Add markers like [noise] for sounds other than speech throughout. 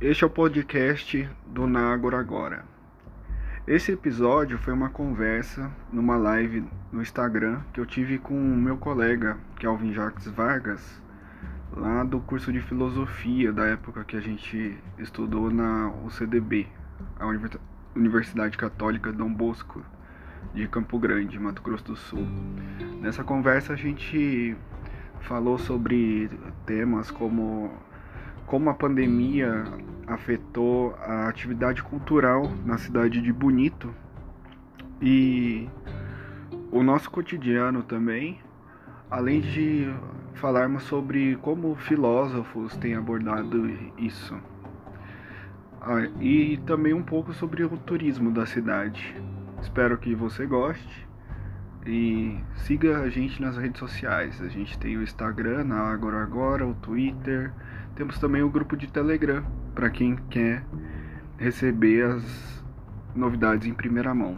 Este é o podcast do Nagora Agora. Esse episódio foi uma conversa numa live no Instagram que eu tive com o meu colega, Kelvin Jacques Vargas, lá do curso de filosofia da época que a gente estudou na UCDB, a Universidade Católica Dom Bosco de Campo Grande, Mato Grosso do Sul. Nessa conversa a gente falou sobre temas como como a pandemia afetou a atividade cultural na cidade de Bonito e o nosso cotidiano também, além de falarmos sobre como filósofos têm abordado isso. Ah, e também um pouco sobre o turismo da cidade. Espero que você goste e siga a gente nas redes sociais. A gente tem o Instagram, na Agora Agora, o Twitter, temos também o grupo de Telegram para quem quer receber as novidades em primeira mão.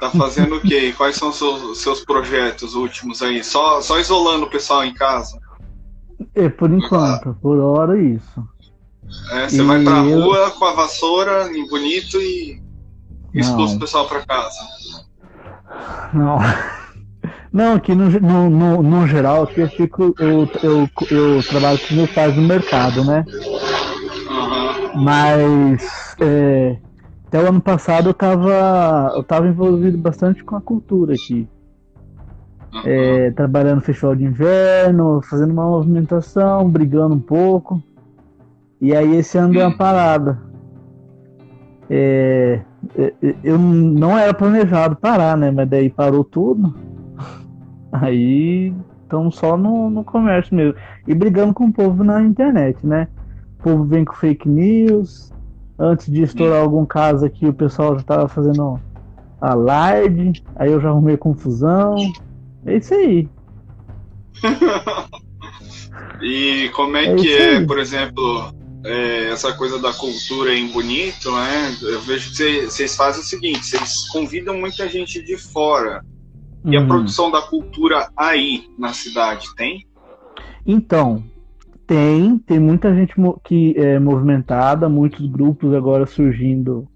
Tá fazendo o quê? Quais são os seus, seus projetos últimos aí? Só, só isolando o pessoal em casa? É, por enquanto, ah. por hora isso. É, você e vai pra eu... rua com a vassoura em bonito e expulsa o pessoal para casa. Não. Não, aqui no, no, no, no, geral, aqui eu fico, eu, eu, eu trabalho com meus pais no mercado, né? Mas é, até o ano passado eu tava, eu tava envolvido bastante com a cultura aqui. É, trabalhando no festival de inverno, fazendo uma movimentação, brigando um pouco. E aí esse ano deu uma parada. É, eu não era planejado parar, né? Mas daí parou tudo. Aí estamos só no, no comércio mesmo. E brigando com o povo na internet, né? O povo vem com fake news. Antes de estourar algum caso aqui, o pessoal já estava fazendo alarde. Aí eu já arrumei confusão. É isso aí. [laughs] e como é, é que é, por exemplo, é, essa coisa da cultura em Bonito, né? Eu vejo que vocês fazem o seguinte: vocês convidam muita gente de fora. E uhum. a produção da cultura aí na cidade tem? Então, tem, tem muita gente que é movimentada, muitos grupos agora surgindo,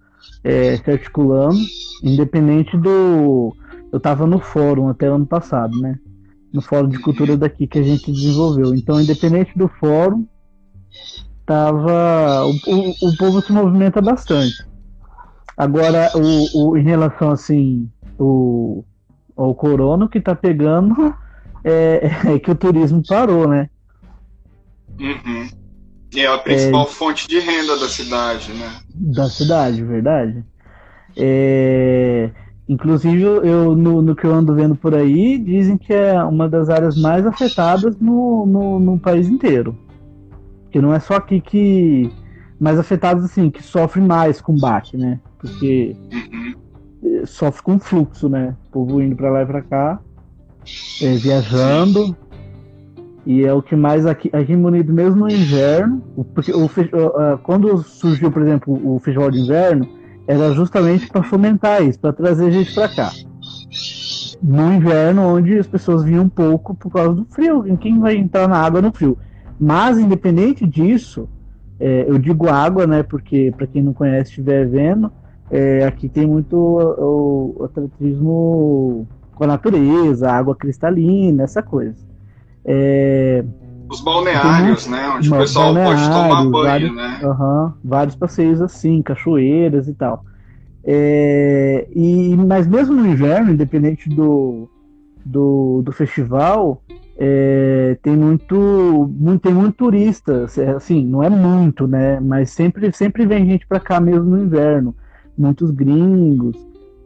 é, se articulando, independente do. Eu estava no fórum até ano passado, né? No fórum de cultura daqui que a gente desenvolveu. Então, independente do fórum, tava o, o, o povo se movimenta bastante. Agora, o, o, em relação assim, o, o corona que tá pegando é, é, que o turismo parou, né? Uhum. É a principal é, fonte de renda da cidade, né? Da cidade, verdade. É, inclusive, eu, no, no, que eu ando vendo por aí, dizem que é uma das áreas mais afetadas no, no, no país inteiro. Porque não é só aqui que. Mais afetados, assim, que sofre mais com bate, né? Porque sofre com fluxo, né? O povo indo pra lá e pra cá, é, viajando. E é o que mais aqui, aqui em mesmo no inverno, porque o, quando surgiu, por exemplo, o festival de inverno, era justamente para fomentar isso, para trazer gente para cá. No inverno, onde as pessoas vinham pouco por causa do frio. Quem vai entrar na água no frio? Mas, independente disso, é, eu digo água, né? Porque, para quem não conhece, estiver vendo, é, aqui tem muito o, o atletismo com a natureza, água cristalina, essa coisa. É, Os balneários, muito, né? Onde o pessoal pode tomar banho, vários, né? Uh vários passeios assim, cachoeiras e tal. É, e, mas mesmo no inverno, independente do, do, do festival, é, tem muito, muito, tem muito turista, assim, não é muito, né? Mas sempre, sempre vem gente para cá mesmo no inverno, muitos gringos.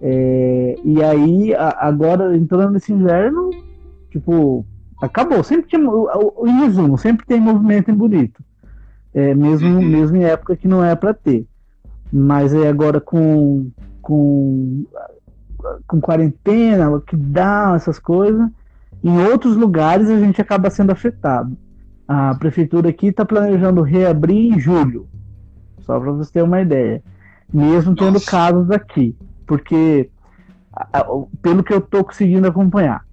É, e aí, a, agora entrando nesse inverno, tipo, acabou. Sempre tinha, em resumo, sempre tem movimento em Bonito, é, mesmo, uhum. mesmo em época que não é para ter. Mas é agora com, com, com quarentena, lockdown, essas coisas em outros lugares a gente acaba sendo afetado. A prefeitura aqui está planejando reabrir em julho, só para você ter uma ideia, mesmo tendo Nossa. casos aqui, porque pelo que eu estou conseguindo acompanhar.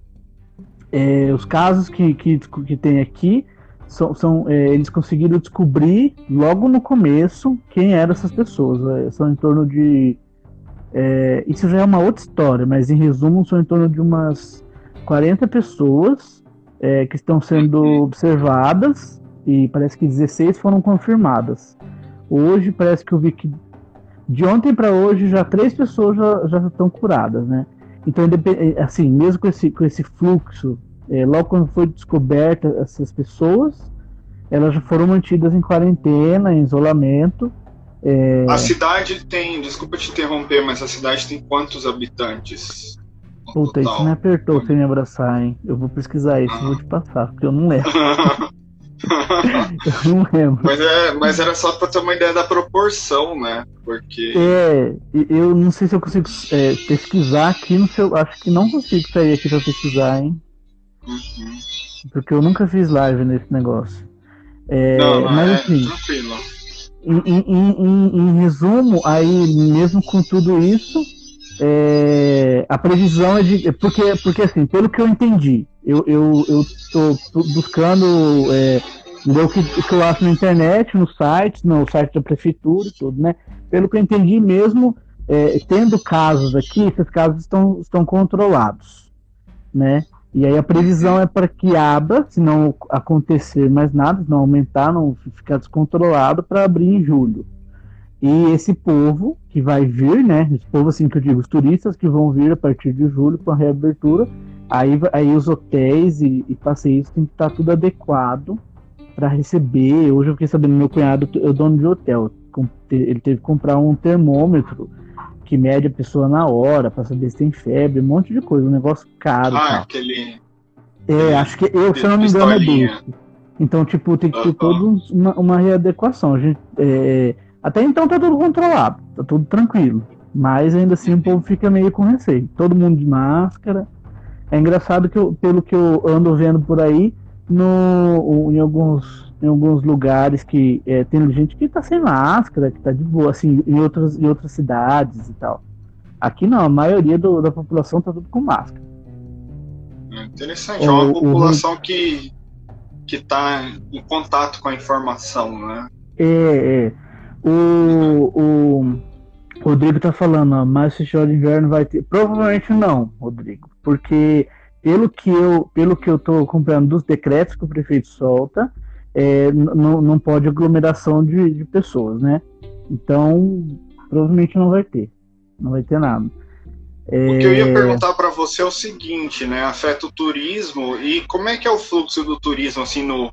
É, os casos que, que, que tem aqui são, são é, eles conseguiram descobrir logo no começo quem eram essas pessoas. É, são em torno de. É, isso já é uma outra história, mas em resumo, são em torno de umas 40 pessoas é, que estão sendo observadas e parece que 16 foram confirmadas. Hoje parece que eu vi que de ontem para hoje já três pessoas já, já estão curadas, né? Então, é, assim, mesmo com esse, com esse fluxo, é, logo quando foi descoberta essas pessoas, elas já foram mantidas em quarentena, em isolamento. É... A cidade tem, desculpa te interromper, mas a cidade tem quantos habitantes? Puta, isso me apertou sem me abraçar, hein? Eu vou pesquisar isso, ah. vou te passar, porque eu não lembro. [laughs] eu não lembro. Mas, é, mas era só pra ter uma ideia da proporção, né? Porque. É, eu não sei se eu consigo é, pesquisar aqui no seu. Acho que não consigo sair aqui pra pesquisar, hein? Uhum. Porque eu nunca fiz live nesse negócio. É, não, não, mas é, assim. Tranquilo. Em, em, em, em resumo, aí mesmo com tudo isso, é, a previsão é de. Porque, porque assim, pelo que eu entendi, eu, eu, eu tô buscando é, o que, o que eu acho na internet, no site, no site da prefeitura e tudo, né? Pelo que eu entendi mesmo, é, tendo casos aqui, esses casos estão, estão controlados, né? E aí a previsão é para que abra, se não acontecer mais nada, se não aumentar, não ficar descontrolado, para abrir em julho. E esse povo que vai vir, né? Esse povo, assim que eu digo, os turistas que vão vir a partir de julho com a reabertura, aí, aí os hotéis e, e passeios tem que estar tá tudo adequado para receber. Hoje eu fiquei sabendo, meu cunhado é dono de hotel, ele teve que comprar um termômetro que mede a pessoa na hora para saber se tem febre, um monte de coisa, um negócio caro. Ah, aquele. É, acho que eu, se eu não me engano, é desse. Então, tipo, tem que ter uh -huh. toda uma, uma readequação. A gente, é, até então tá tudo controlado, tá tudo tranquilo. Mas ainda assim o povo fica meio com receio. Todo mundo de máscara. É engraçado que eu, pelo que eu ando vendo por aí, no, em, alguns, em alguns lugares que é, tem gente que tá sem máscara, que tá de boa, assim, em outras, em outras cidades e tal. Aqui não, a maioria do, da população tá tudo com máscara. É interessante, é uma população o... que, que tá em contato com a informação, né? É, é. O, o Rodrigo tá falando, ó, mas festival de inverno vai ter. Provavelmente não, Rodrigo, porque pelo que eu, pelo que eu tô acompanhando dos decretos que o prefeito solta, é, não pode aglomeração de, de pessoas, né? Então, provavelmente não vai ter. Não vai ter nada. É... O que eu ia perguntar para você é o seguinte, né? Afeta o turismo e como é que é o fluxo do turismo assim no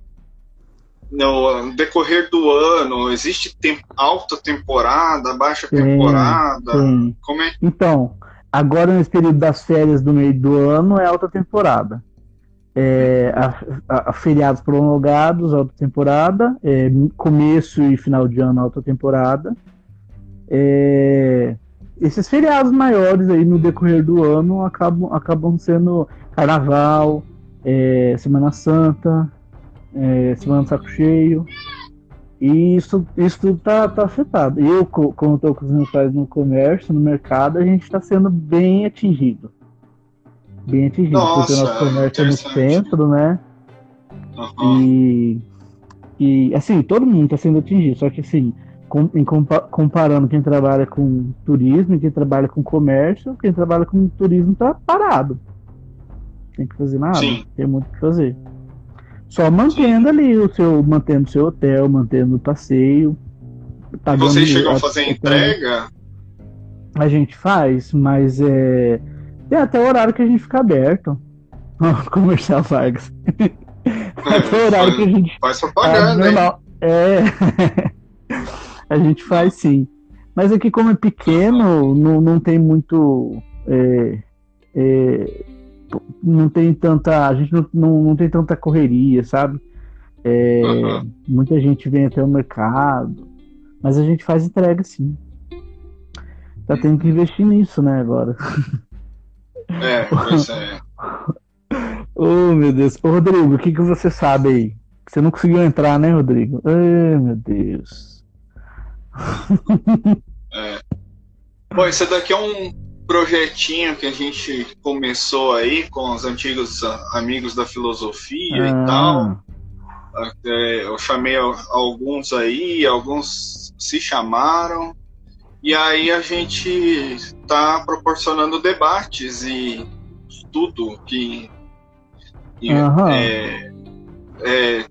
no decorrer do ano? Existe temp alta temporada, baixa sim, temporada? Sim. Como é? Então, agora nesse período das férias do meio do ano é alta temporada. É, a, a, a feriados prolongados, alta temporada, é, começo e final de ano, alta temporada. É, esses feriados maiores aí no decorrer do ano acabam, acabam sendo Carnaval, é, Semana Santa, é, semana de saco cheio. E isso, isso tudo tá, tá afetado. Eu, como estou com os meus pais no comércio, no mercado, a gente está sendo bem atingido. Bem atingido, Nossa, porque o nosso comércio é no centro, né? Uhum. E, e, assim, todo mundo está sendo atingido. Só que, assim, com, em, comparando quem trabalha com turismo e quem trabalha com comércio, quem trabalha com turismo está parado. Tem que fazer nada. Sim. Tem muito o que fazer. Só mantendo ali o seu, mantendo seu hotel, mantendo o passeio. Vocês chegam a fazer entrega? A gente faz, mas é. Tem até o horário que a gente fica aberto. [laughs] Comercial Vargas. É, até o horário que a gente. Faz propaganda, hein? É. [laughs] a gente faz sim. Mas aqui, como é pequeno, não, não tem muito. É, é, não tem tanta. A gente não, não, não tem tanta correria, sabe? É, uhum. Muita gente vem até o mercado, mas a gente faz entrega sim. Tá tendo que investir nisso, né, agora. É, pois é. [laughs] oh, meu Deus. Ô, Rodrigo, o que, que você sabe aí? Você não conseguiu entrar, né, Rodrigo? Ai, meu Deus. É. Bom, esse daqui é um, projetinho que a gente começou aí com os antigos amigos da filosofia ah. e tal. Eu chamei alguns aí, alguns se chamaram, e aí a gente está proporcionando debates e tudo que uhum. é, é,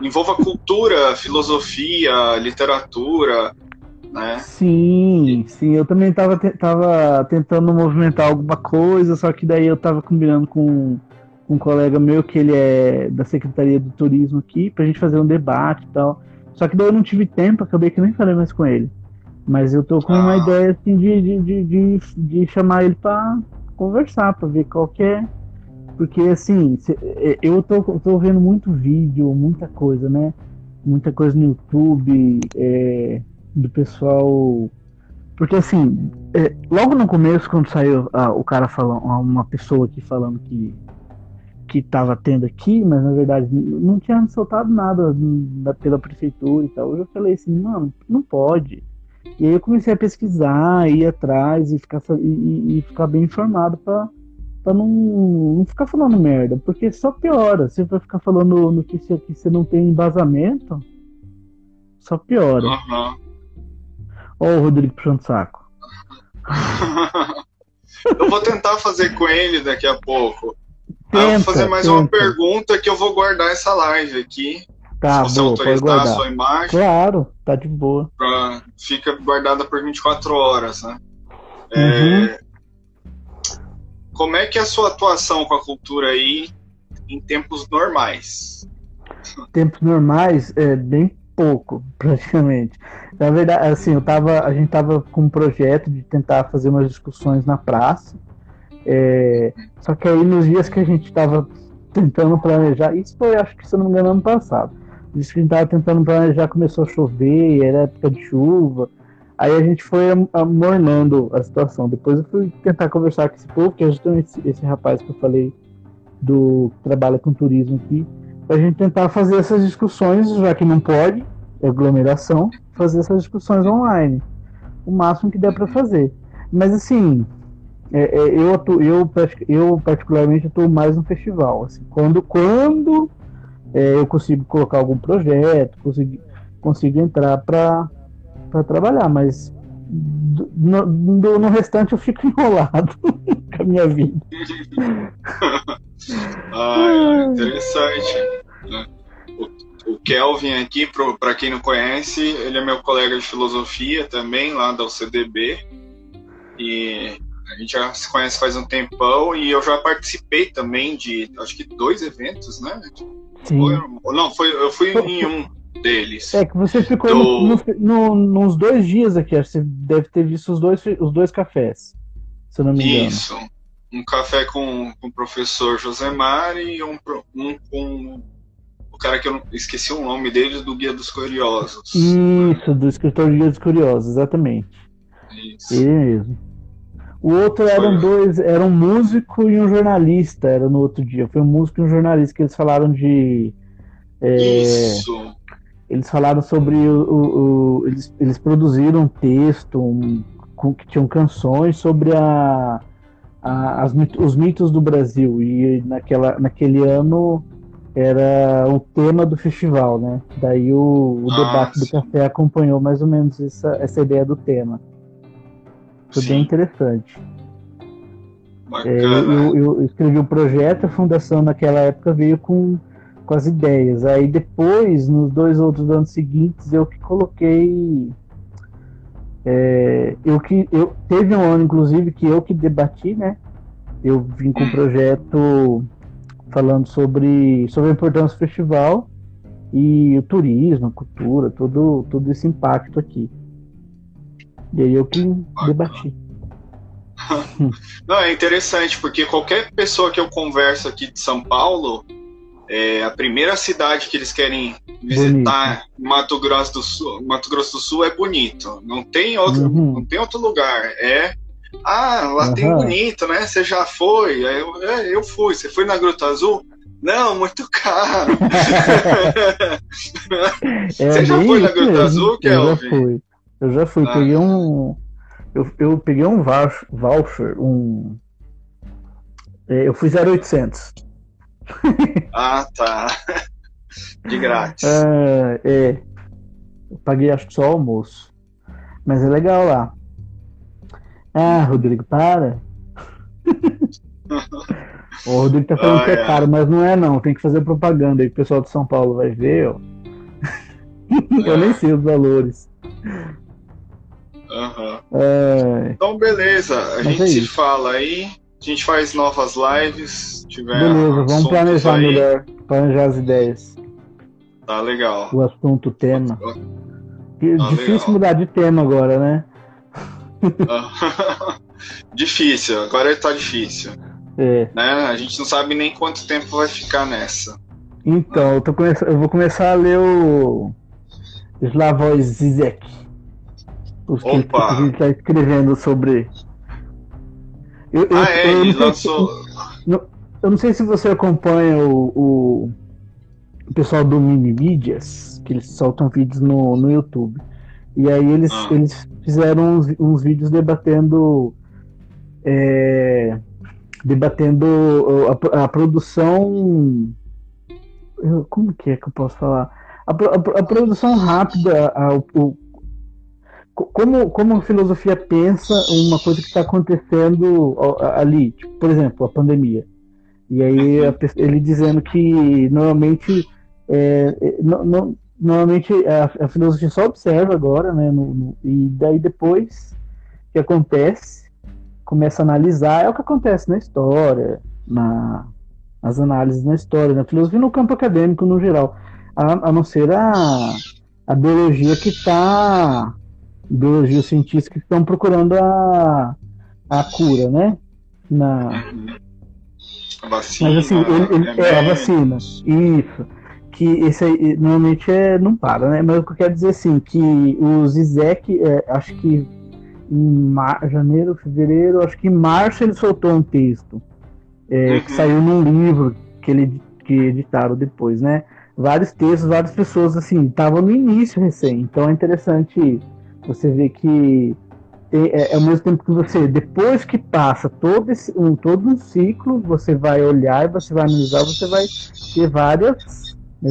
envolva cultura, filosofia, literatura, né? Sim, sim. Eu também estava tava tentando movimentar alguma coisa, só que daí eu estava combinando com, um colega meu que ele é da Secretaria do Turismo aqui, pra gente fazer um debate e tal. Só que daí eu não tive tempo, acabei que nem falei mais com ele. Mas eu tô com ah. uma ideia assim de, de, de, de, chamar ele para conversar, para ver qual que é. Porque assim, é, eu tô, tô vendo muito vídeo, muita coisa, né? Muita coisa no YouTube, é, do pessoal. Porque assim, é, logo no começo, quando saiu ah, o cara falando, uma pessoa aqui falando que que estava tendo aqui, mas na verdade não tinha soltado nada da, pela prefeitura e tal. Eu falei assim, mano, não pode. E aí eu comecei a pesquisar, ir atrás e ficar, e, e ficar bem informado para pra não, não ficar falando merda, porque só piora. Você vai ficar falando notícia que você não tem embasamento, só piora. Uhum. Ó o Rodrigo puxando saco. eu vou tentar fazer com ele daqui a pouco. Tenta, ah, eu vou fazer mais tenta. uma pergunta que eu vou guardar essa live aqui. Tá, se você boa, autorizar a sua imagem. Claro, tá de boa. Pra, fica guardada por 24 horas, né? É, uhum. É, como é que é a sua atuação com a cultura aí em tempos normais? Tempos normais é bem pouco, [laughs] praticamente. Na verdade, assim, eu tava, a gente tava com um projeto de tentar fazer umas discussões na praça. É, só que aí nos dias que a gente estava tentando planejar, isso foi acho que se não me engano ano passado. Diz que a gente estava tentando planejar, começou a chover, era época de chuva. Aí a gente foi amornando a situação. Depois eu fui tentar conversar com esse povo, que é justamente esse, esse rapaz que eu falei do que trabalha com turismo aqui, a gente tentar fazer essas discussões, já que não pode, é aglomeração, fazer essas discussões online. O máximo que der para fazer. Mas assim, é, é, eu, eu, eu particularmente estou mais no festival. Assim, quando quando é, eu consigo colocar algum projeto, consigo, consigo entrar para trabalhar, mas no, no, no, restante eu fico [laughs] enrolado com a minha vida. [laughs] ah, interessante. Kelvin aqui, para quem não conhece, ele é meu colega de filosofia também, lá da UCDB. E a gente já se conhece faz um tempão e eu já participei também de, acho que dois eventos, né? Sim. Foi, não, foi, eu fui em um deles. É que você ficou do... no, no, nos dois dias aqui, você deve ter visto os dois, os dois cafés, se eu não me engano. Isso. Um café com, com o professor Josemar e um, um com o cara que eu esqueci o nome dele, do Guia dos Curiosos. Isso, do escritor Guia dos Curiosos, exatamente. Isso. Ele mesmo. O outro eram dois, era um músico e um jornalista, era no outro dia. Foi um músico e um jornalista que eles falaram de. É, Isso. Eles falaram sobre o. o, o eles, eles produziram um texto um, com, que tinham canções sobre a, a, as, os mitos do Brasil. E naquela, naquele ano era o tema do festival, né? Daí o, o debate do café acompanhou mais ou menos essa, essa ideia do tema. Foi Sim. bem interessante. É, eu, eu, escrevi o um projeto, a fundação naquela época veio com, com as ideias. Aí depois, nos dois outros anos seguintes, eu que coloquei. É, eu que eu teve um ano, inclusive, que eu que debati, né? Eu vim com um projeto falando sobre, sobre a importância do festival e o turismo, a cultura, todo, todo esse impacto aqui. E aí eu que debati. Não, é interessante, porque qualquer pessoa que eu converso aqui de São Paulo, é, a primeira cidade que eles querem visitar bonito. Mato Grosso do Sul, Mato Grosso do Sul é bonito. Não tem outro, uhum. não tem outro lugar. É ah, lá uhum. tem bonito, né? Você já foi? Aí eu, é, eu fui. Você foi na Gruta Azul? Não, muito caro. [laughs] é, Você já foi na Gruta. Azul, Kelvin? Eu já fui. Eu já fui, ah. peguei um. Eu, eu peguei um voucher, um. É, eu fui 0800. [laughs] ah, tá. De grátis. É, é. Eu paguei acho que só o almoço. Mas é legal lá. Ah, Rodrigo, para. o Rodrigo tá falando ah, que é, é caro, mas não é não. Tem que fazer propaganda aí, o pessoal de São Paulo vai ver, ó. [laughs] Eu nem sei os valores. Uhum. É... Então, beleza. A gente é se fala aí. A gente faz novas lives. Tiver beleza, vamos planejar aí. melhor. Planejar as ideias. Tá legal. O assunto, o tema. Tá Difícil legal. mudar de tema agora, né? [laughs] difícil, agora tá difícil. É. Né? A gente não sabe nem quanto tempo vai ficar nessa. Então, eu, come... eu vou começar a ler o Slavoj Zizek. Os que ele está escrevendo sobre. Eu, eu, ah, é, eu ele lançou. Se, eu não sei se você acompanha o, o, o pessoal do Mini Mídias, que eles soltam vídeos no, no YouTube. E aí eles, ah. eles fizeram uns, uns vídeos debatendo. É, debatendo a, a produção. Como que é que eu posso falar? a, a, a produção rápida, o, como, como a filosofia pensa uma coisa que está acontecendo ali, tipo, por exemplo, a pandemia. E aí ele dizendo que normalmente é, é no, no, normalmente a, a, filosofia só observa agora, né? No, no, e daí depois que acontece, começa a analisar, é o que acontece na história, na, nas análises na história, na filosofia no campo acadêmico no geral a, a não ser a, a biologia que está. Biologia científica que estão procurando a, a cura, né? Na, a vacina. Mas assim, ele, ele, é, a vacina. Isso. Que esse aí normalmente é, não para, né? Mas o que eu quero dizer assim, que o Zizek, é, acho que em janeiro, fevereiro, acho que em março ele soltou um texto é, uhum. que saiu num livro que ele que editaram depois, né? vários textos, várias pessoas assim, estavam no início recém. Então é interessante você ver que é, é, ao mesmo tempo que você, depois que passa todo, esse, um, todo um ciclo, você vai olhar, você vai analisar, você vai ter várias, é,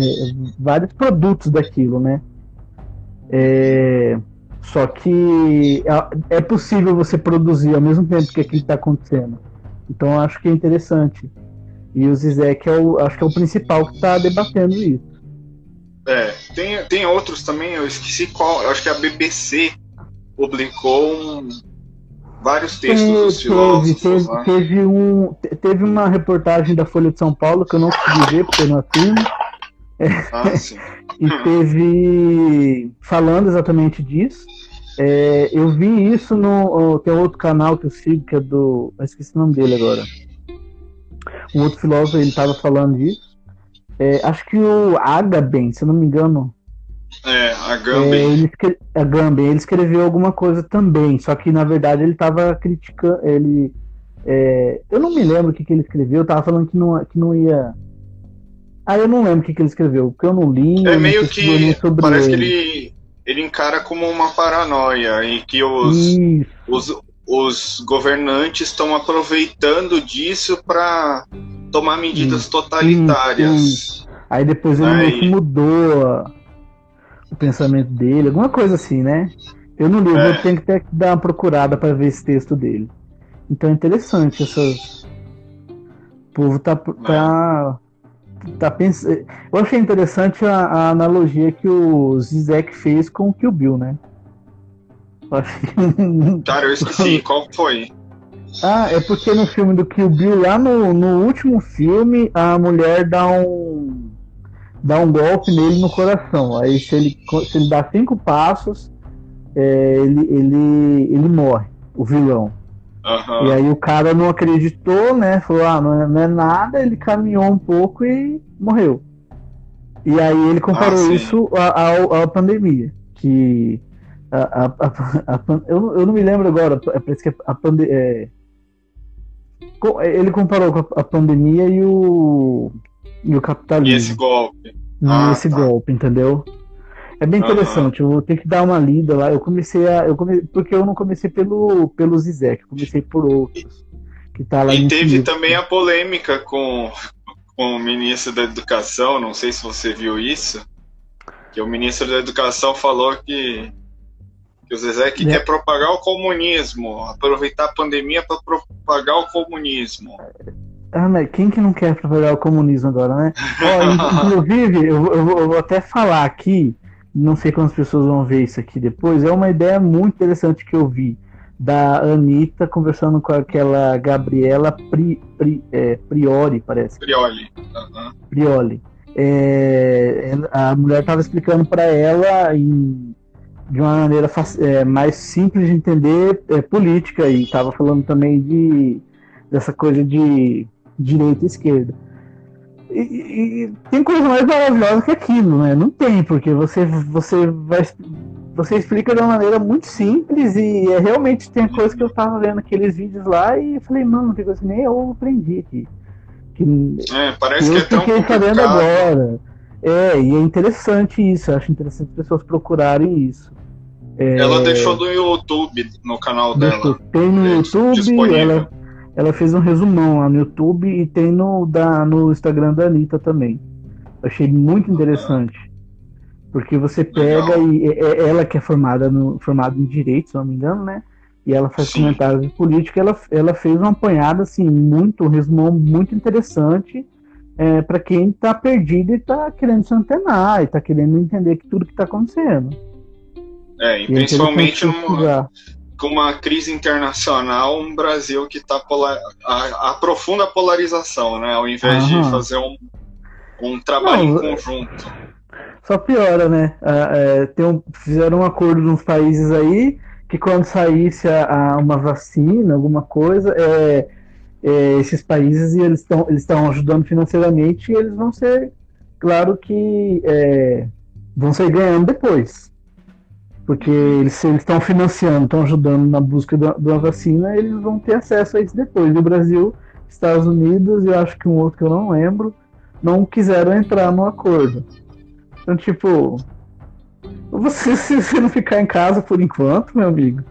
vários produtos daquilo, né? É, só que é, é possível você produzir ao mesmo tempo que aquilo está acontecendo. Então acho que é interessante. E o Zizek é o, acho que é o principal que está debatendo isso. É, tem, tem outros também, eu esqueci qual, eu acho que a BBC publicou um, vários textos teve, dos filósofos. Teve, teve, um, teve uma reportagem da Folha de São Paulo que eu não consegui ver porque eu não assino. É, ah, [laughs] sim. e teve falando exatamente disso. É, eu vi isso no. Tem outro canal que eu sigo que é do. Eu esqueci o nome dele agora um outro filósofo ele estava falando disso. É, acho que o Agamben, se eu não me engano. É, Agamben. É, ele, Agamben, ele escreveu alguma coisa também, só que na verdade ele estava criticando. Ele, é, eu não me lembro o que, que ele escreveu, estava falando que não, que não ia. Ah, eu não lembro o que, que ele escreveu, porque eu não li. É meio que. Parece ele. que ele, ele encara como uma paranoia e que os, os, os governantes estão aproveitando disso para tomar medidas totalitárias. Aí depois ele Aí... mudou o pensamento dele, alguma coisa assim, né? Eu não li, é. eu tenho que ter que dar uma procurada para ver esse texto dele. Então é interessante essas. O povo tá, tá, é. Tá pensando. Eu achei interessante a, a, analogia que o Zizek fez com o Kill Bill, né? [laughs] Cara, eu esqueci, [laughs] qual foi? Ah, é porque no filme do Kill Bill, lá no, no último filme, a mulher dá um dá um golpe nele no coração. Aí se ele, se ele dá cinco passos, é, ele, ele, ele morre, o vilão. Uhum. E aí o cara não acreditou, né? Falou, ah, não é, não é nada, ele caminhou um pouco e morreu. E aí ele comparou ah, isso à, à pandemia. Que a, a, a, eu, eu não me lembro agora, é, parece que a pandemia. É, ele comparou com a, pandemia e o, e o capitalismo. E esse golpe. E ah, esse tá. golpe, entendeu? É bem interessante, eu vou ter que dar uma lida lá. Eu comecei a. Eu come, porque eu não comecei pelo, pelo Zizek, eu comecei por outros. Que tá lá e teve também a polêmica com, com o ministro da Educação, não sei se você viu isso. Que o ministro da Educação falou que, que o Zizek é. quer propagar o comunismo, aproveitar a pandemia para propagar o comunismo. Ah, mas quem que não quer propagar o comunismo agora, né? [laughs] Ó, inclusive, eu, eu, eu, vou até falar aqui, não sei quantas pessoas vão ver isso aqui depois, é uma ideia muito interessante que eu vi da Anitta conversando com aquela Gabriela Pri, Pri, é, Priori, parece. Prioli. Uhum. Prioli. É, a mulher estava explicando para ela em, de uma maneira é, mais simples de entender é, política e estava falando também de dessa coisa de direita e esquerda. E, e, tem coisa mais maravilhosa que aquilo, né? Não tem, porque você, você vai. Você explica de uma maneira muito simples e é, realmente tem coisa que eu tava vendo aqueles vídeos lá e falei, mano, tem coisa que nem eu aprendi aqui. Que é, parece que é tão fiquei sabendo agora. É, e é interessante isso, eu acho interessante as pessoas procurarem isso. É... Ela deixou no YouTube, no canal dela. Tem no YouTube, ela, ela fez um resumão lá no YouTube e tem no, da, no Instagram da Anitta também. Achei muito interessante. Porque você pega Legal. e é, é, ela que é formada, no, formada em direito, se não me engano, né? E ela faz Sim. comentários de política, ela, ela fez uma apanhada assim, muito, um resumão muito interessante é, para quem está perdido e está querendo se antenar e está querendo entender tudo que está acontecendo. É, e, e é principalmente numa, com uma crise internacional, um Brasil que está polar... a polarização, né? Ao invés Aham. de fazer um, um trabalho Não, em conjunto. Só piora, né? É, tem um, fizeram um acordo nos países aí que quando saísse a, a uma vacina, alguma coisa, é, é, esses países eles estão eles estão ajudando financeiramente e eles vão ser, claro que é, vão ser ganhando depois porque eles estão financiando, estão ajudando na busca da, da, vacina, eles vão ter acesso a isso depois. E o Brasil, Estados Unidos e eu acho que um outro que eu não lembro, não quiseram entrar no acordo. Então, tipo, você [laughs] se você não ficar em casa por enquanto, meu amigo.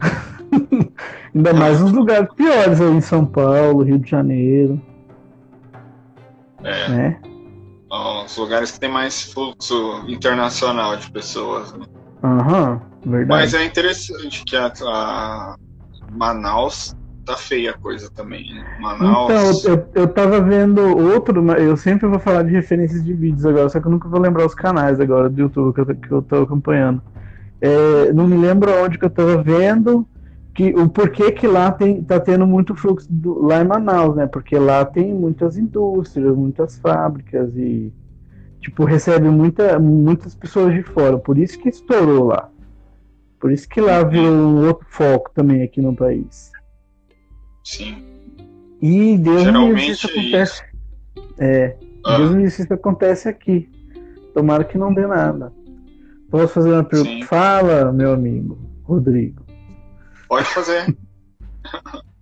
[laughs] Ainda mais nos lugares piores aí em São Paulo, Rio de Janeiro. É. Né? Os lugares que tem mais fluxo internacional de pessoas, né? Aham, uhum, verdade. Mas é interessante que a, a Manaus tá feia a coisa também. Né? Manaus. Então, eu, eu tava vendo outro, eu sempre vou falar de referências de vídeos agora, só que eu nunca vou lembrar os canais agora do YouTube que eu, que eu tô acompanhando. É, não me lembro onde que eu tava vendo que o porquê que lá tem, tá tendo muito fluxo do, lá em Manaus, né? Porque lá tem muitas indústrias, muitas fábricas e tipo, recebe muita, muitas pessoas de fora. Por isso que estourou lá. Por isso que lá virou um outro foco também aqui no país. Sim. E Deus Geralmente me isso acontece. É, ah. Deus me isso acontece aqui. Tomara que não dê nada. Posso fazer uma pergunta? Sim. Fala, meu amigo Rodrigo. Pode fazer. [laughs]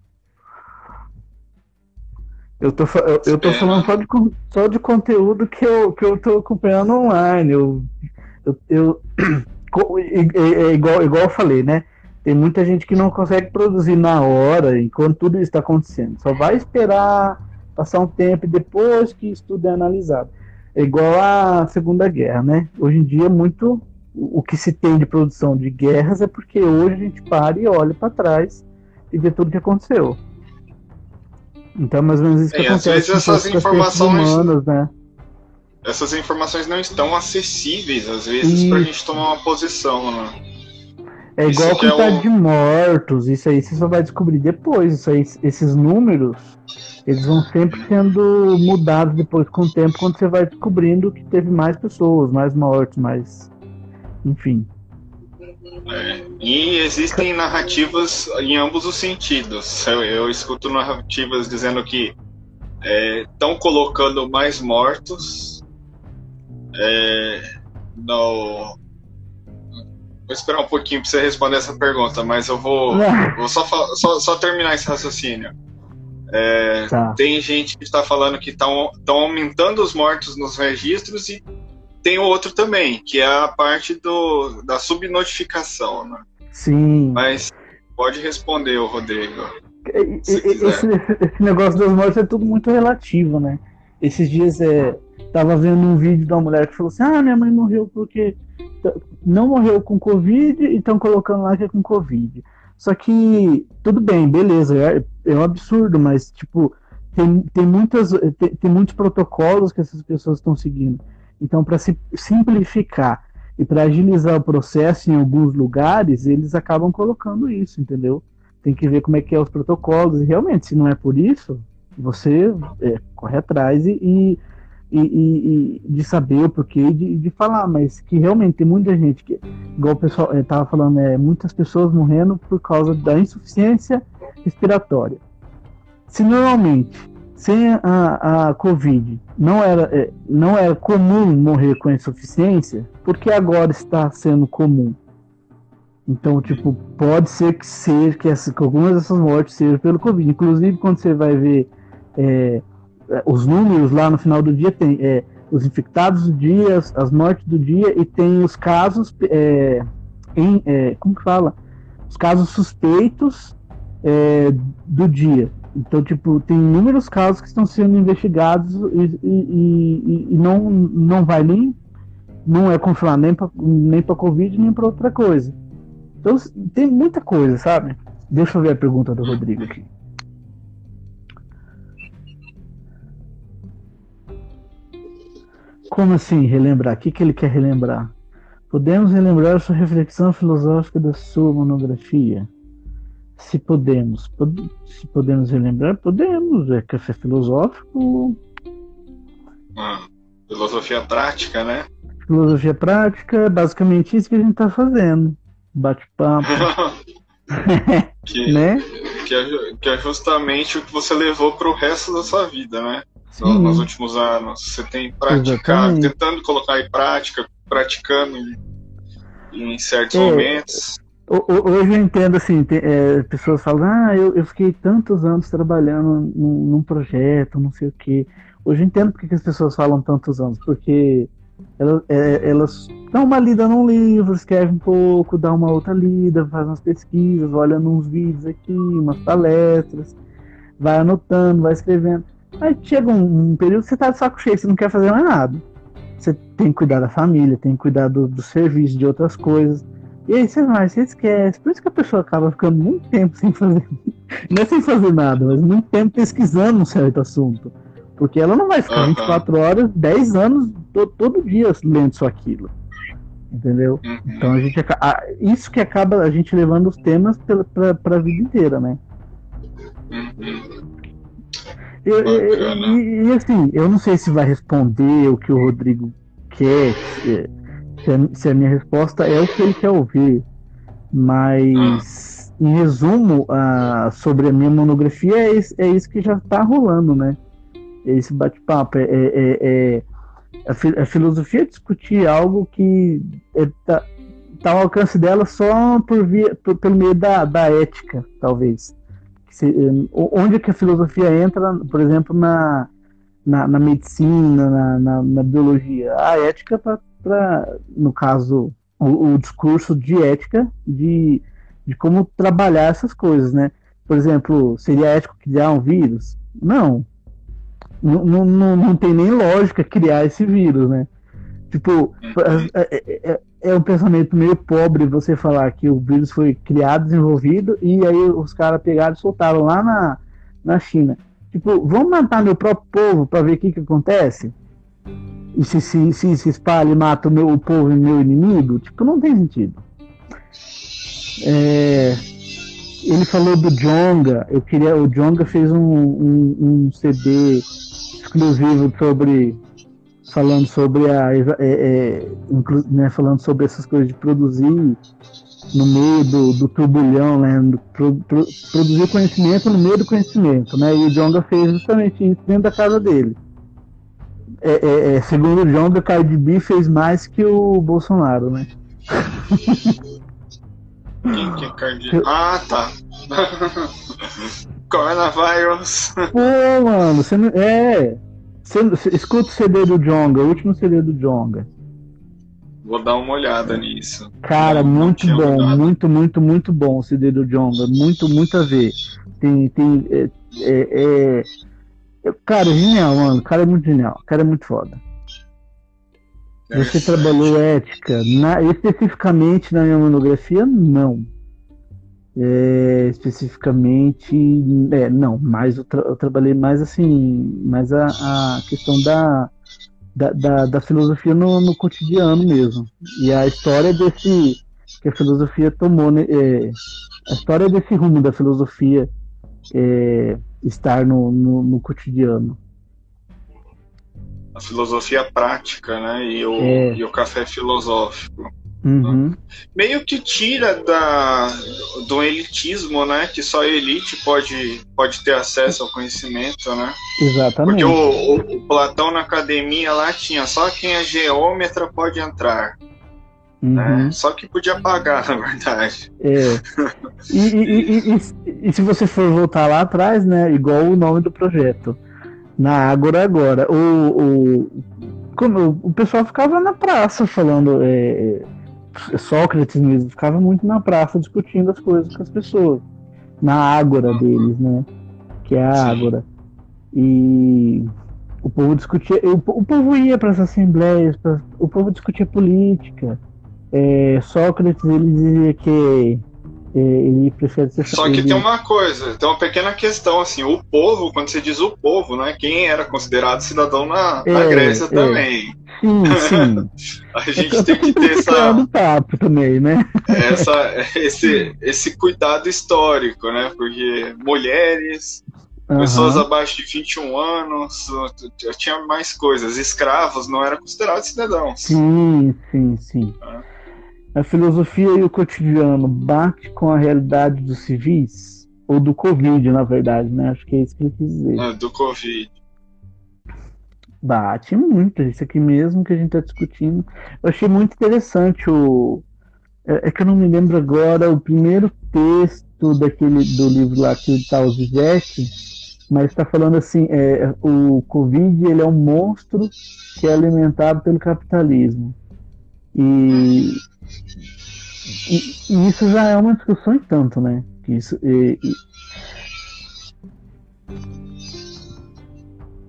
Eu tô, eu, eu tô falando só de, só de conteúdo que eu, que eu tô acompanhando online. Eu, eu, eu [clears throat] é, é igual, igual eu falei, né? Tem muita gente que não consegue produzir na hora, enquanto tudo isso está acontecendo. Só vai esperar passar um tempo depois que isso tudo é analisado. É igual a Segunda Guerra, né? Hoje em dia, muito o que se tem de produção de guerras é porque hoje a gente para e olha para trás e vê tudo que aconteceu. Então, é mais ou menos isso que é, acontece. Às vezes essas informações. Humanas, né? Essas informações não estão acessíveis, às vezes, para a gente tomar uma posição, né? É igual a quantidade é o... de mortos, isso aí você só vai descobrir depois. Isso aí, esses números, eles vão sempre sendo mudados depois com o tempo, quando você vai descobrindo que teve mais pessoas, mais mortos, mais. Enfim. É, e existem narrativas em ambos os sentidos. Eu, eu escuto narrativas dizendo que estão é, colocando mais mortos é, no. Vou esperar um pouquinho para você responder essa pergunta, mas eu vou, [laughs] vou só, só, só, terminar esse raciocínio. É, tá. Tem gente que está falando que estão aumentando os mortos nos registros e tem outro também, que é a parte do, da subnotificação, né? Sim. Mas pode responder, o Rodrigo. Esse, esse, negócio das mortes é tudo muito relativo, né? Esses dias é, tava vendo um vídeo de uma mulher que falou assim: Ah, minha mãe morreu porque não morreu com Covid e estão colocando lá que é com Covid. Só que, tudo bem, beleza, é, é um absurdo, mas, tipo, tem, tem, muitas, tem, tem muitos protocolos que essas pessoas estão seguindo. Então, para simplificar e para agilizar o processo em alguns lugares, eles acabam colocando isso, entendeu? Tem que ver como é que é os protocolos. E realmente, se não é por isso, você é, corre atrás e, e, e, e, de saber o porquê de, de falar, mas que realmente tem muita gente que, igual o pessoal estava é, falando, é, muitas pessoas morrendo por causa da insuficiência respiratória. Se normalmente, sem a, a Covid, não era, é, não era comum morrer com insuficiência, porque agora está sendo comum? Então, tipo, pode ser que seja que, essa, que algumas dessas mortes sejam pelo Covid. Inclusive, quando você vai ver é, os números lá no final do dia tem é, os infectados do dia, as mortes do dia e tem os casos é, em é, como que fala os casos suspeitos é, do dia. Então, tipo, tem inúmeros casos que estão sendo investigados e, e, e, e não, não vai nem não é confirmado nem para nem para Covid nem para outra coisa. Então tem muita coisa, sabe? Deixa eu ver a pergunta do Rodrigo aqui. Como assim relembrar? O que, que ele quer relembrar? Podemos relembrar sua reflexão filosófica da sua monografia? Se podemos. Pod se podemos relembrar, podemos. É café filosófico. Ah, filosofia prática, né? Filosofia prática, é basicamente isso que a gente está fazendo. Bate-papo. [laughs] que, né? que, é, que é justamente o que você levou para o resto da sua vida, né? Sim. nos últimos anos. Você tem praticado, tentando colocar em prática, praticando em, em certos é, momentos. Hoje eu entendo assim, tem, é, pessoas falam, ah, eu, eu, fiquei tantos anos trabalhando num, num, projeto, não sei o quê. Hoje eu entendo porque que as pessoas falam tantos anos, porque elas, é, elas dão uma lida num livro, escrevem um pouco, dão uma outra lida, fazem umas pesquisas, olham uns vídeos aqui, umas palestras, vai anotando, vai escrevendo. Aí chega um, um período que você tá de saco cheio, você não quer fazer mais nada. Você tem que cuidar da família, tem que cuidar do, do serviço, de outras coisas. E aí você vai, você esquece. Por isso que a pessoa acaba ficando muito tempo sem fazer. [laughs] Não é sem fazer nada, mas muito tempo pesquisando um certo assunto. Porque ela não vai ficar 24 horas, 10 anos, to, todo dia lendo só aquilo. Entendeu? Uhum. Então a gente isso que acaba a gente levando os temas para a vida inteira, né? Uhum. Eu, e, e, assim, eu não sei se vai responder o que o Rodrigo quer, se, se, a, se a minha resposta é o que ele quer ouvir. Mas, em resumo, uh, sobre a minha monografia, é isso, é isso que já está rolando, né? Esse bate-papo. É, é, é, é a, a, filosofia é discutir algo que está é, tá ao alcance dela só por via, por, pelo meio da, da ética, talvez se, eh, onde é que a filosofia entra, por exemplo, na, na, na medicina, na, na, na, biologia? A ética, para, no caso, o, o, discurso de ética de, de como trabalhar essas coisas, né? Por exemplo, seria ético criar um vírus? Não. Não, não, não tem nem lógica criar esse vírus, né? Tipo, é, é, é, um pensamento meio pobre você falar que o vírus foi criado, desenvolvido, e aí os caras pegaram e soltaram lá na, na China. Tipo, vamos matar meu próprio povo para ver o que, que acontece? E se se, se, se espalha e mata o meu o povo e meu inimigo? Tipo, não tem sentido. É, ele falou do Jonga. Eu queria. O Jonga fez um, um, um CD exclusivo sobre falando sobre a é, é, né, falando sobre essas coisas de produzir no meio do, do turbulhão, né, pro, pro, produzir conhecimento no meio do conhecimento, né, e o Jonga fez justamente isso dentro da casa dele. É, é, é segundo o Jonga, Cardi B fez mais que o Bolsonaro, né? Quem que é Cardi B? Ah, tá. [laughs] Coronavírus. Pô, mano, você não... É, escuta o CD do Jonga, o último CD do Jonga. Vou dar uma olhada nisso. Cara, não, muito não bom, olhado. muito, muito, muito bom o CD do Jonga. Muito, muito a ver. Tem. tem é, é, é... Cara, genial, mano. O cara é muito genial. O cara é muito foda. Você trabalhou ética na, especificamente na minha monografia? Não. É, especificamente, é, não, mas eu, tra eu, trabalhei mais assim, mais a, a questão da, da, da, da filosofia no, no, cotidiano mesmo. E a história desse que a filosofia tomou, né, é, a história desse rumo da filosofia é, estar no, no, no cotidiano a filosofia prática, né? E o, é. e o café filosófico. Uhum. Né? Meio que tira da, do elitismo, né? Que só a elite pode, pode ter acesso ao conhecimento, né? Exatamente. Porque o, o, o Platão na academia lá tinha só quem é geômetra pode entrar. Uhum. Né? Só que podia pagar, [laughs] na verdade. É. E, e, e, e, se você for voltar lá atrás, né? Igual o nome do projeto na Ágora agora. O, o, como, o pessoal ficava na praça falando. É, é, Sócrates mesmo ficava muito na praça discutindo as coisas com as pessoas. Na Ágora deles, né? Que é a Ágora. E o povo discutia. O, o povo ia para as assembleias, pra, o povo discutia política. É, Sócrates ele dizia que é, ele prefere ser Só que ele... tem uma coisa, tem uma pequena questão, assim, o povo, quando você diz o povo, né? Quem era considerado cidadão na, é, na Grécia é. também. Sim, sim. [laughs] a gente é tem que ter essa. papo também, né? essa, esse, esse cuidado histórico, né? Porque mulheres, Uhum. Pessoas abaixo de 21 anos, tinha mais coisas. Escravos não eram considerados cidadãos. Sim, sim, sim. É. A filosofia e o cotidiano bate com a realidade dos civis? Ou do Covid, na verdade, né? Acho que é isso que ele quis dizer. É, do Covid. Bate muito, isso aqui mesmo que a gente está discutindo. Eu achei muito interessante o. É, é, que eu não me lembro agora o primeiro texto daquele do livro lá que está o Zizek, mas está falando assim, é, o Covid ele é um monstro que é alimentado pelo capitalismo. E, e, e, isso já é uma discussão em tanto, né? Isso, e, e...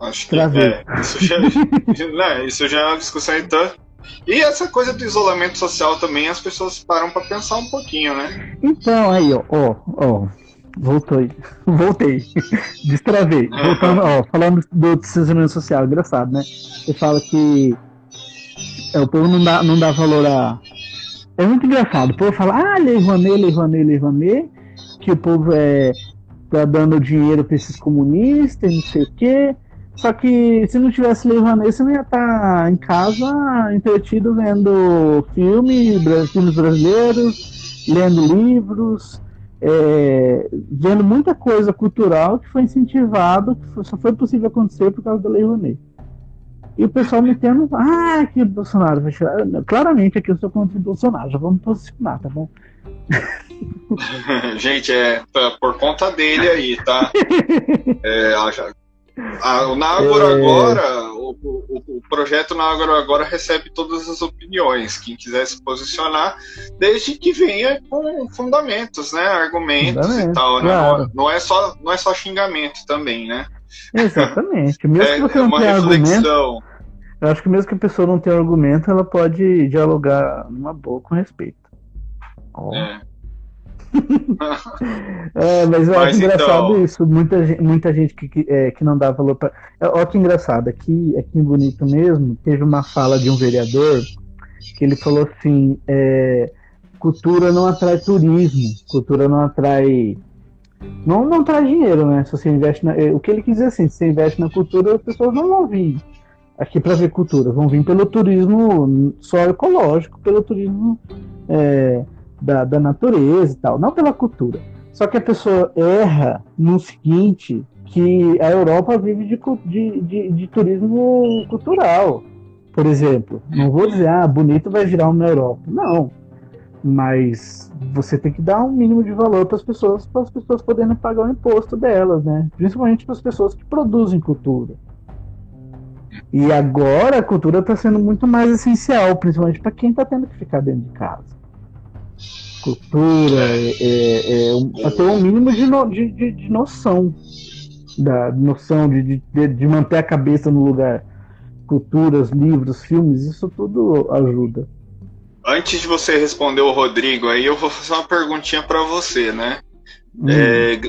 Acho que é, isso, já, né, isso já é uma discussão em tanto. E essa coisa do isolamento social também, as pessoas param para pensar um pouquinho, né? Então, aí, ó, ó, ó voltei, [laughs] voltei, destravei. Voltando, ó, falando do distanciamento social, engraçado, né? Você fala que é, o povo não dá, não dá valor a. É muito engraçado. O povo fala, ah, Lei Rouanet, Lei Rouanet, Lei Rouanet, que o povo é, tá dando dinheiro para esses comunistas não sei o quê. Só que se não tivesse Lei Rouanet, você não ia estar tá em casa entretido vendo filme, filmes brasileiros, lendo livros, é, vendo muita coisa cultural que foi incentivado, que só foi possível acontecer por causa da Lei Rouanet. E o pessoal metendo, ah, que Bolsonaro vai tirar. Claramente aqui eu sou contra o Bolsonaro, já vamos posicionar, tá bom? [laughs] Gente, é por conta dele aí, tá? [laughs] É, a, o Nagoro é... agora, o, o, o, projeto Nagoro agora recebe todas as opiniões. Quem quiser se posicionar, desde que venha com fundamentos, né? Argumentos Fundamento, e tal. Né? Claro. Não, não, é só, não é só xingamento também, né? Exatamente. Mesmo é, que você é não tenha argumento, eu acho que mesmo que a pessoa não tenha argumento, ela pode dialogar numa boa com respeito. Oh. É. [laughs] é, mas eu mas acho engraçado então... isso. Muita gente, muita gente que, que, é, que não dá valor para. É, olha que engraçado, aqui, aqui em Bonito mesmo, teve uma fala de um vereador que ele falou assim: é, cultura não atrai turismo, cultura não atrai não, não traz dinheiro, né? Se você investe na, o que ele quis dizer assim, se você investe na cultura, as pessoas não vão vir aqui para ver cultura, vão vir pelo turismo só ecológico, pelo turismo é, da, da natureza e tal, não pela cultura. Só que a pessoa erra no seguinte, que a Europa vive de, de, de, de turismo cultural, por exemplo. Não vou dizer, ah, bonito vai virar uma Europa. Não mas você tem que dar um mínimo de valor para as pessoas, para as pessoas poderem pagar o imposto delas, né? Principalmente para as pessoas que produzem cultura. E agora a cultura está sendo muito mais essencial, principalmente para quem está tendo que ficar dentro de casa. Cultura, é, é, é, ter um mínimo de, no, de, de, de, noção, da noção de, de, de manter a cabeça no lugar. Culturas, livros, filmes, isso tudo ajuda. Antes de você responder o Rodrigo, aí eu vou fazer uma perguntinha para você, né? Hum. É,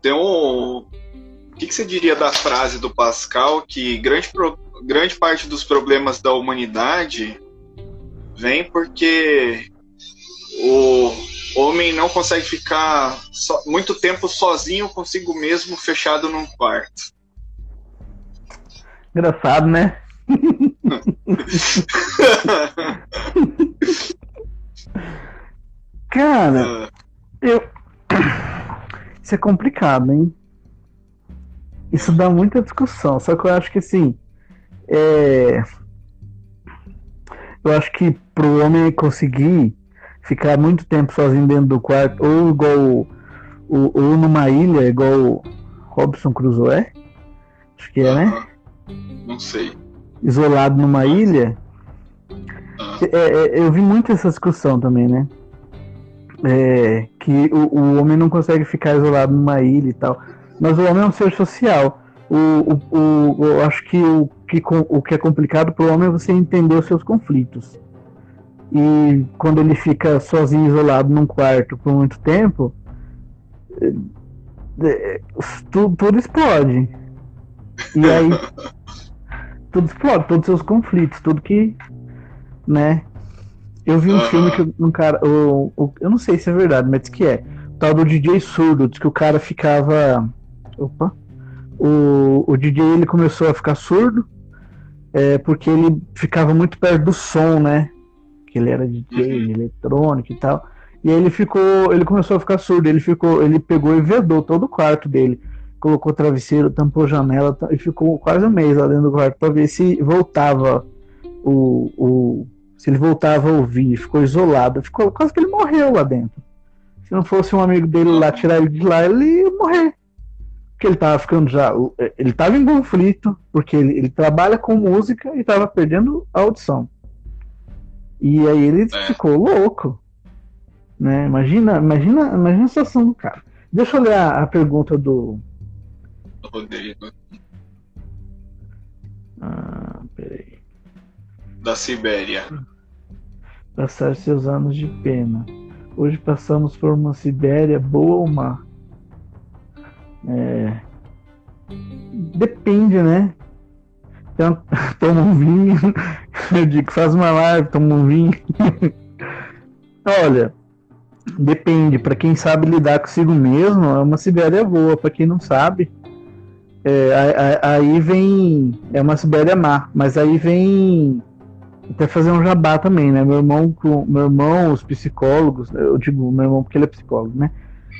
tem um, o que, que, você diria da frase do Pascal que grande, pro, grande parte dos problemas da humanidade vem porque o homem não consegue ficar so, muito tempo sozinho consigo mesmo, fechado num quarto? Engraçado, né? [laughs] [laughs] Cara, eu. [clears throat] Isso é complicado, hein? Isso dá muita discussão. Só que eu acho que assim. É... Eu acho que pro homem conseguir ficar muito tempo sozinho dentro do quarto, ou igual. Ou, ou numa ilha, igual Robson Crusoe. Acho que é, né? Não sei. Isolado numa ilha. É, é, eu vi muito essa discussão também, né? É, que o, o homem não consegue ficar isolado numa ilha e tal. Mas o homem é um ser social. O, o, o, eu acho que o que, o que é complicado para o homem é você entender os seus conflitos. E quando ele fica sozinho, isolado num quarto por muito tempo, é, é, tudo, tudo explode. E aí, [laughs] tudo explode, todos os seus conflitos, tudo que, né? Eu vi um filme que um cara, o, o, eu não sei se é verdade, mas diz que é, o tal do DJ surdo, diz que o cara ficava Opa. O, o DJ ele começou a ficar surdo é, porque ele ficava muito perto do som, né? Que ele era DJ uhum. eletrônico e tal. E aí ele ficou, ele começou a ficar surdo. Ele ficou, ele pegou e vedou todo o quarto dele, colocou travesseiro, tampou janela e ficou quase um mês lá dentro do quarto para ver se voltava o, o, se ele voltava a ouvir. Ficou isolado, ficou quase que ele morreu lá dentro. Se não fosse um amigo dele lá tirar ele de lá, ele ia morrer que ele estava ficando já. É, ele estava em conflito, porque ele, ele, trabalha com música e estava perdendo a audição. E aí ele é. ficou louco. Né? Imagina, imagina, imagina a situação do cara. Deixa eu ler a, a pergunta do. Rodrigo. Ah, peraí. Da Sibéria. Passar seus anos de pena. Hoje passamos por uma Sibéria boa ou má? É... Depende, né? Então, [laughs] toma um vinho. [laughs] Eu digo, faz uma live, toma um vinho. [laughs] Olha, depende. Para quem sabe lidar consigo mesmo, é uma Sibéria boa. Para quem não sabe, é, aí vem. É uma Sibéria má. Mas aí vem. Até fazer um jabá também, né? Meu irmão, meu irmão, os psicólogos, eu digo meu irmão porque ele é psicólogo, né?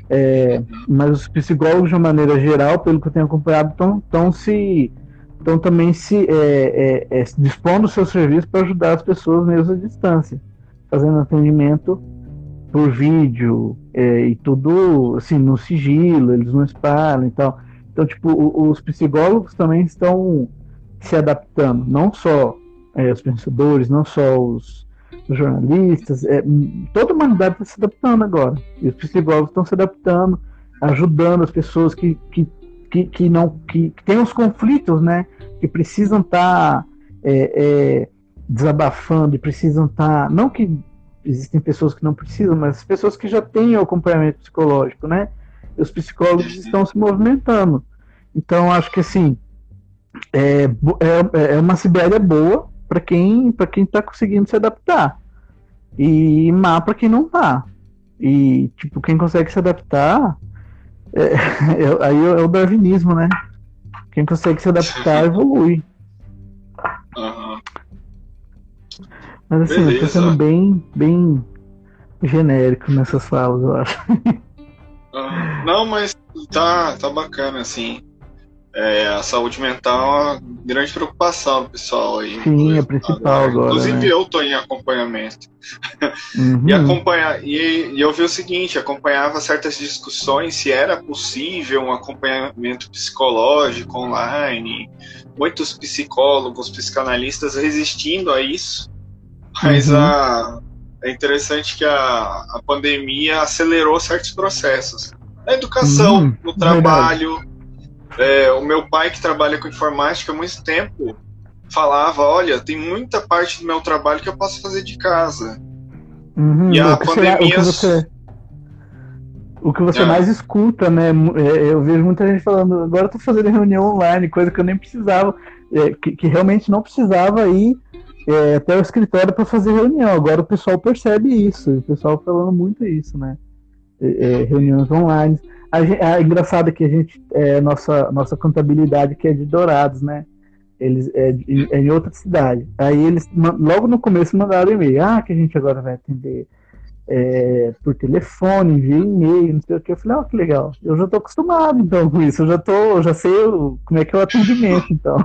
É, mas os psicólogos, de uma maneira geral, pelo que eu tenho acompanhado, estão se estão também se é, é, é, dispondo do seu serviço para ajudar as pessoas mesmo à distância, fazendo atendimento por vídeo é, e tudo assim no sigilo, eles não espalham e tal. Então, tipo, os psicólogos também estão se adaptando, não só é, os pensadores, não só os os jornalistas, é, toda a humanidade está se adaptando agora. E os psicólogos estão se adaptando, ajudando as pessoas que, que, que, que não que, que têm os conflitos, né? Que precisam estar tá, é, é, desabafando e precisam estar. Tá, não que existem pessoas que não precisam, mas as pessoas que já têm o acompanhamento psicológico, né? Os psicólogos estão se movimentando. Então, acho que assim, é, é, é uma Sibéria boa, para quem para quem tá conseguindo se adaptar e má para quem não tá e tipo quem consegue se adaptar é, [laughs] é, aí é o darwinismo né quem consegue se adaptar evolui uhum. mas assim Beleza. eu tô sendo bem bem genérico nessas falas eu acho. [laughs] não mas tá tá bacana assim é, a saúde mental é uma grande preocupação do pessoal aí. Sim, é principal agora. Inclusive né? eu estou em acompanhamento. [laughs] Uhum. E, acompanha, e, e eu vi o seguinte, acompanhava certas discussões se era possível um acompanhamento psicológico online, muitos psicólogos, psicanalistas resistindo a isso, mas Uhum. a, é interessante que a, a pandemia acelerou certos processos. Na educação, Uhum, no trabalho. É, o meu pai, que trabalha com informática há muito tempo, falava: Olha, tem muita parte do meu trabalho que eu posso fazer de casa. Uhum, E a o que você- pandemia- o que você, o que você Ah. mais escuta, né? mu- é, Eu vejo muita gente falando, agora eu tô fazendo reunião online, coisa que eu nem precisava, é, que, que realmente não precisava ir é, até o escritório para fazer reunião. Agora o pessoal percebe isso, o pessoal falando muito isso, né? É, é, reuniões online. A, a engraçado é que a gente, é, nossa, nossa contabilidade que é de Dourados, né? Eles é, é em outra cidade. Aí eles logo no começo mandaram e-mail, ah, que a gente agora vai atender é, por telefone, envia e-mail, não sei o que. Eu falei, ó, que legal. Eu já tô acostumado então com isso. Eu já tô, já sei o- como é que é o atendimento, então.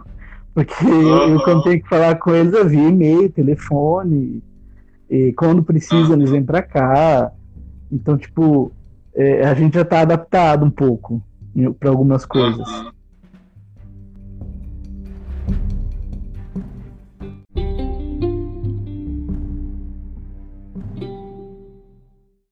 Porque eu, quando tenho que falar com eles, eu via e-mail, telefone, e quando precisa eles vêm pra cá. Então, tipo, é, a gente já tá adaptado um pouco para algumas coisas. Aham.